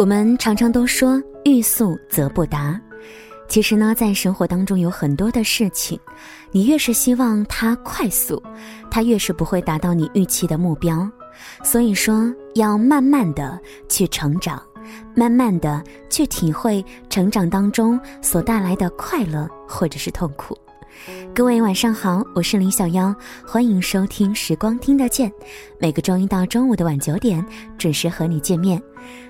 我们常常都说欲速则不达，其实呢，在生活当中有很多的事情，你越是希望它快速，它越是不会达到你预期的目标。所以说，要慢慢的去成长，慢慢的去体会成长当中所带来的快乐或者是痛苦。各位晚上好，我是林小妖，欢迎收听《时光听得见》，每个周一到周五的晚九点准时和你见面。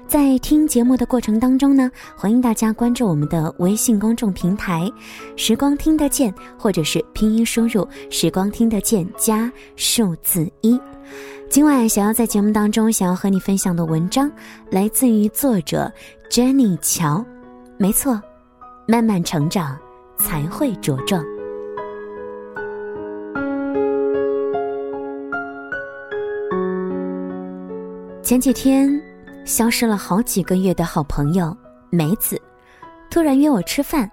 在听节目的过程当中呢，欢迎大家关注我们的微信公众平台“时光听得见”，或者是拼音输入“时光听得见”加数字一。今晚想要在节目当中想要和你分享的文章，来自于作者 Jenny 乔。没错，慢慢成长才会茁壮。前几天。消失了好几个月的好朋友梅子，突然约我吃饭。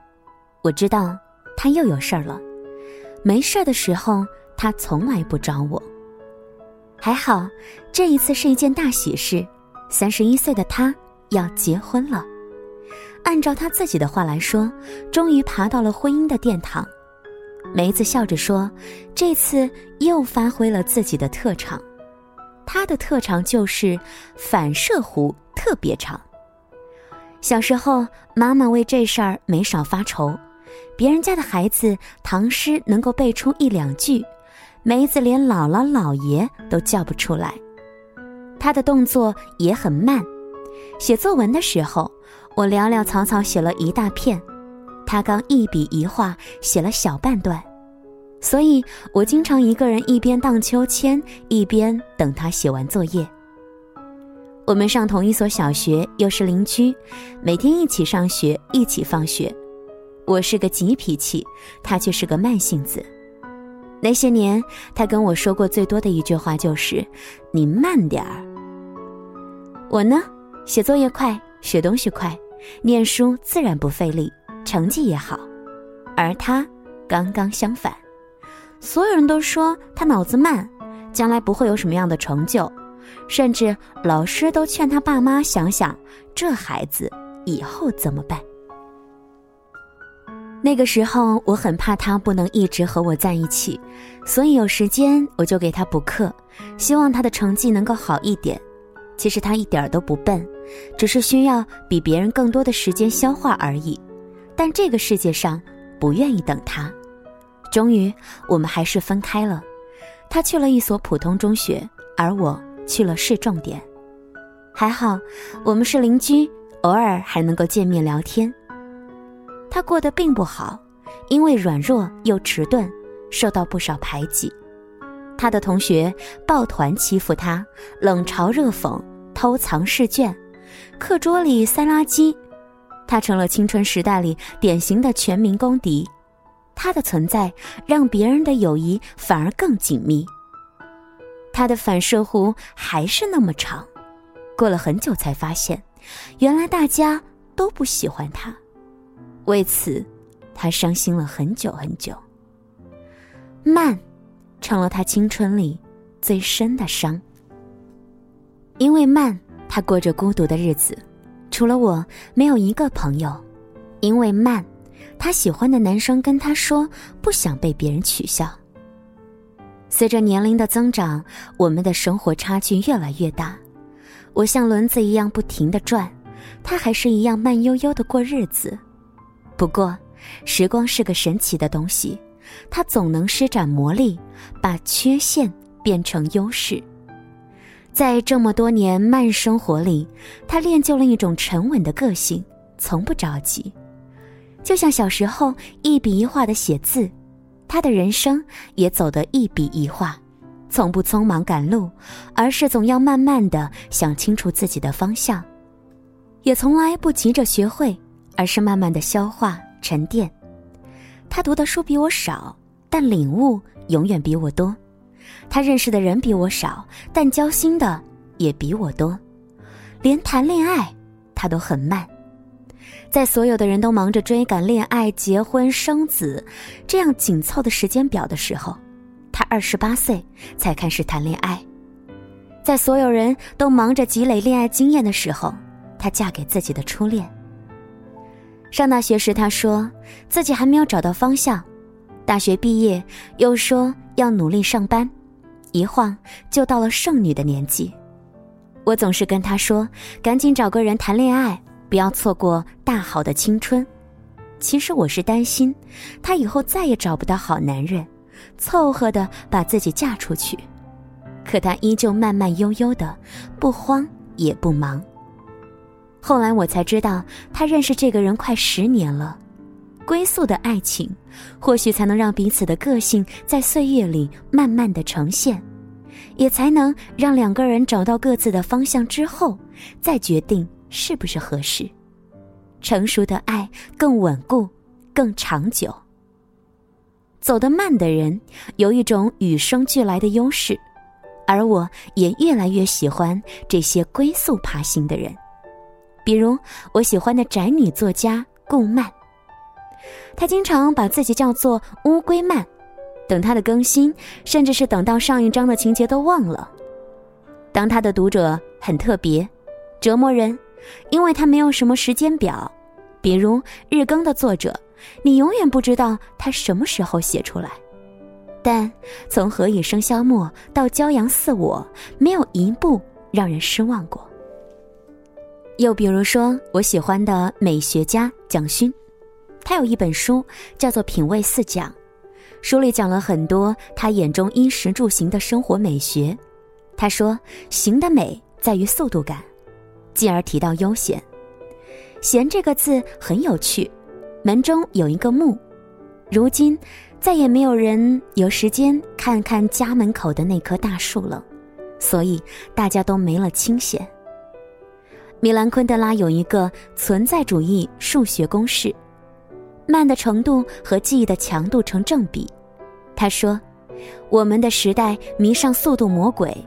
我知道她又有事儿了。没事儿的时候，她从来不找我。还好，这一次是一件大喜事。三十一岁的他要结婚了。按照他自己的话来说，终于爬到了婚姻的殿堂。梅子笑着说：“这次又发挥了自己的特长。”他的特长就是反射弧特别长。小时候，妈妈为这事儿没少发愁。别人家的孩子唐诗能够背出一两句，梅子连姥姥姥爷都叫不出来。他的动作也很慢。写作文的时候，我潦潦草草写了一大片，他刚一笔一画写了小半段。所以我经常一个人一边荡秋千，一边等他写完作业。我们上同一所小学，又是邻居，每天一起上学，一起放学。我是个急脾气，他却是个慢性子。那些年，他跟我说过最多的一句话就是：“你慢点儿。”我呢，写作业快，学东西快，念书自然不费力，成绩也好。而他刚刚相反。所有人都说他脑子慢，将来不会有什么样的成就，甚至老师都劝他爸妈想想，这孩子以后怎么办。那个时候我很怕他不能一直和我在一起，所以有时间我就给他补课，希望他的成绩能够好一点。其实他一点都不笨，只是需要比别人更多的时间消化而已。但这个世界上不愿意等他。终于，我们还是分开了。他去了一所普通中学，而我去了市重点。还好，我们是邻居，偶尔还能够见面聊天。他过得并不好，因为软弱又迟钝，受到不少排挤。他的同学抱团欺负他，冷嘲热讽，偷藏试卷，课桌里塞垃圾。他成了青春时代里典型的全民公敌。他的存在让别人的友谊反而更紧密。他的反射弧还是那么长，过了很久才发现，原来大家都不喜欢他。为此，他伤心了很久很久。慢，成了他青春里最深的伤。因为慢，他过着孤独的日子，除了我，没有一个朋友。因为慢。他喜欢的男生跟他说不想被别人取笑。随着年龄的增长，我们的生活差距越来越大。我像轮子一样不停的转，他还是一样慢悠悠的过日子。不过，时光是个神奇的东西，它总能施展魔力，把缺陷变成优势。在这么多年慢生活里，他练就了一种沉稳的个性，从不着急。就像小时候一笔一画的写字，他的人生也走得一笔一画，从不匆忙赶路，而是总要慢慢的想清楚自己的方向，也从来不急着学会，而是慢慢的消化沉淀。他读的书比我少，但领悟永远比我多；他认识的人比我少，但交心的也比我多。连谈恋爱，他都很慢。在所有的人都忙着追赶恋爱、结婚、生子这样紧凑的时间表的时候，他二十八岁才开始谈恋爱；在所有人都忙着积累恋爱经验的时候，她嫁给自己的初恋。上大学时，她说自己还没有找到方向；大学毕业，又说要努力上班，一晃就到了剩女的年纪。我总是跟她说：“赶紧找个人谈恋爱，不要错过大好的青春。”其实我是担心，她以后再也找不到好男人，凑合的把自己嫁出去。可她依旧慢慢悠悠的，不慌也不忙。后来我才知道，她认识这个人快十年了。归宿的爱情，或许才能让彼此的个性在岁月里慢慢的呈现，也才能让两个人找到各自的方向之后，再决定是不是合适。成熟的爱更稳固，更长久。走得慢的人有一种与生俱来的优势，而我也越来越喜欢这些龟速爬行的人。比如我喜欢的宅女作家顾漫，她经常把自己叫做“乌龟漫”，等她的更新，甚至是等到上一章的情节都忘了。当她的读者很特别，折磨人。因为他没有什么时间表，比如日更的作者，你永远不知道他什么时候写出来。但从《何以笙箫默》到《骄阳似我》，没有一部让人失望过。又比如说，我喜欢的美学家蒋勋，他有一本书叫做《品味四讲》，书里讲了很多他眼中衣食住行的生活美学。他说：“行的美在于速度感。”继而提到悠闲，闲这个字很有趣。门中有一个木，如今再也没有人有时间看看家门口的那棵大树了，所以大家都没了清闲。米兰昆德拉有一个存在主义数学公式，慢的程度和记忆的强度成正比。他说：“我们的时代迷上速度魔鬼。”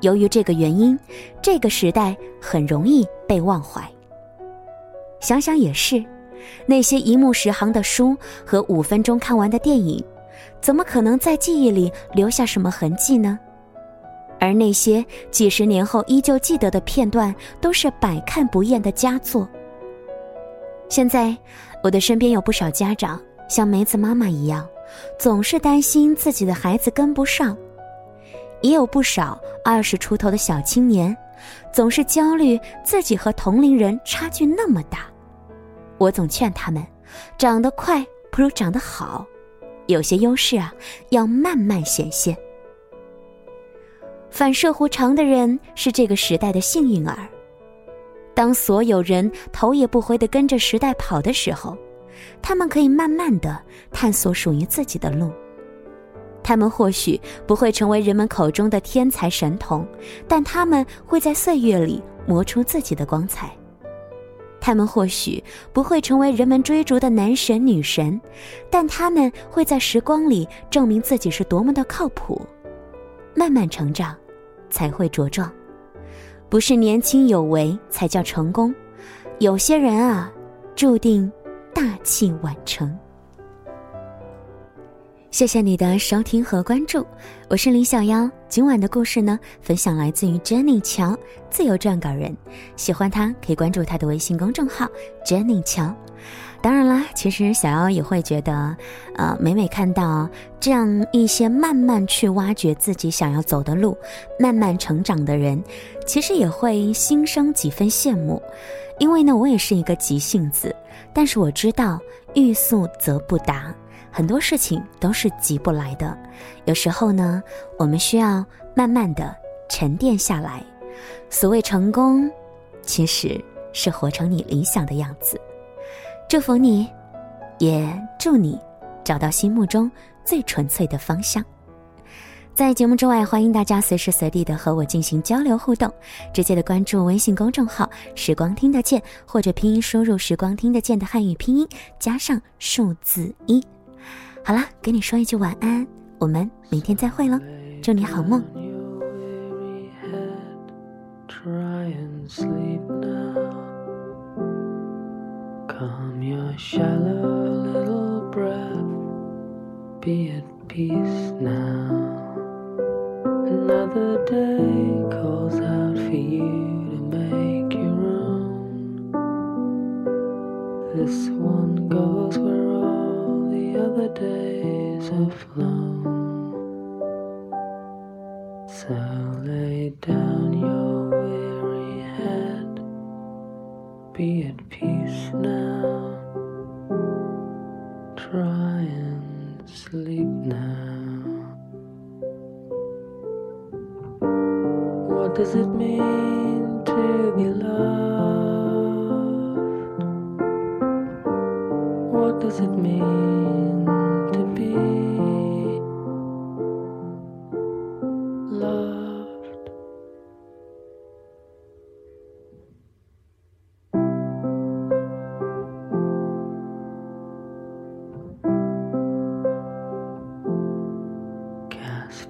由于这个原因，这个时代很容易被忘怀。想想也是，那些一目十行的书和五分钟看完的电影，怎么可能在记忆里留下什么痕迹呢？而那些几十年后依旧记得的片段，都是百看不厌的佳作。现在，我的身边有不少家长像梅子妈妈一样，总是担心自己的孩子跟不上。也有不少二十出头的小青年，总是焦虑自己和同龄人差距那么大。我总劝他们，长得快不如长得好，有些优势啊要慢慢显现。反射弧长的人是这个时代的幸运儿。当所有人头也不回的跟着时代跑的时候，他们可以慢慢的探索属于自己的路。他们或许不会成为人们口中的天才神童，但他们会在岁月里磨出自己的光彩。他们或许不会成为人们追逐的男神女神，但他们会在时光里证明自己是多么的靠谱。慢慢成长，才会茁壮。不是年轻有为才叫成功，有些人啊，注定大器晚成。谢谢你的收听和关注，我是李小妖。今晚的故事呢，分享来自于 Jenny 乔，自由撰稿人。喜欢他可以关注他的微信公众号 Jenny 乔。当然啦，其实小妖也会觉得，呃，每每看到这样一些慢慢去挖掘自己想要走的路、慢慢成长的人，其实也会心生几分羡慕。因为呢，我也是一个急性子，但是我知道欲速则不达。很多事情都是急不来的，有时候呢，我们需要慢慢的沉淀下来。所谓成功，其实是活成你理想的样子。祝福你，也祝你找到心目中最纯粹的方向。在节目之外，欢迎大家随时随地的和我进行交流互动，直接的关注微信公众号“时光听得见”，或者拼音输入“时光听得见”的汉语拼音加上数字一。好啦，给你说一句晚安，我们明天再会喽，祝你好梦。Try and sleep now. Calm your shadow little breath. Be at peace now. Another day out for you. Sleep now. What does it mean to be loved? What does it mean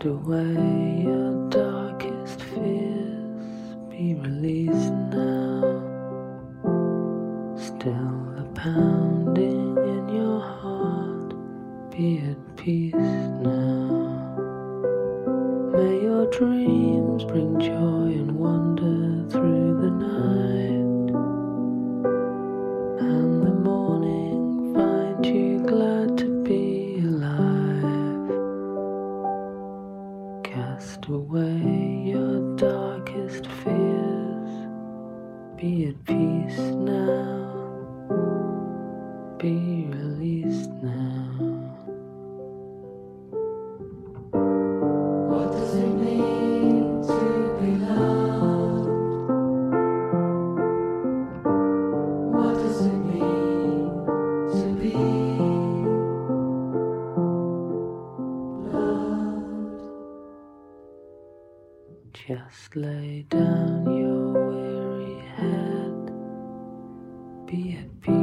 away your darkest fears, be released now. Still the pounding in your heart, be at peace now. May your dreams bring joy and wonder through the night, to be loved? What does it mean to be loved? Just lay down your weary head. Be at peace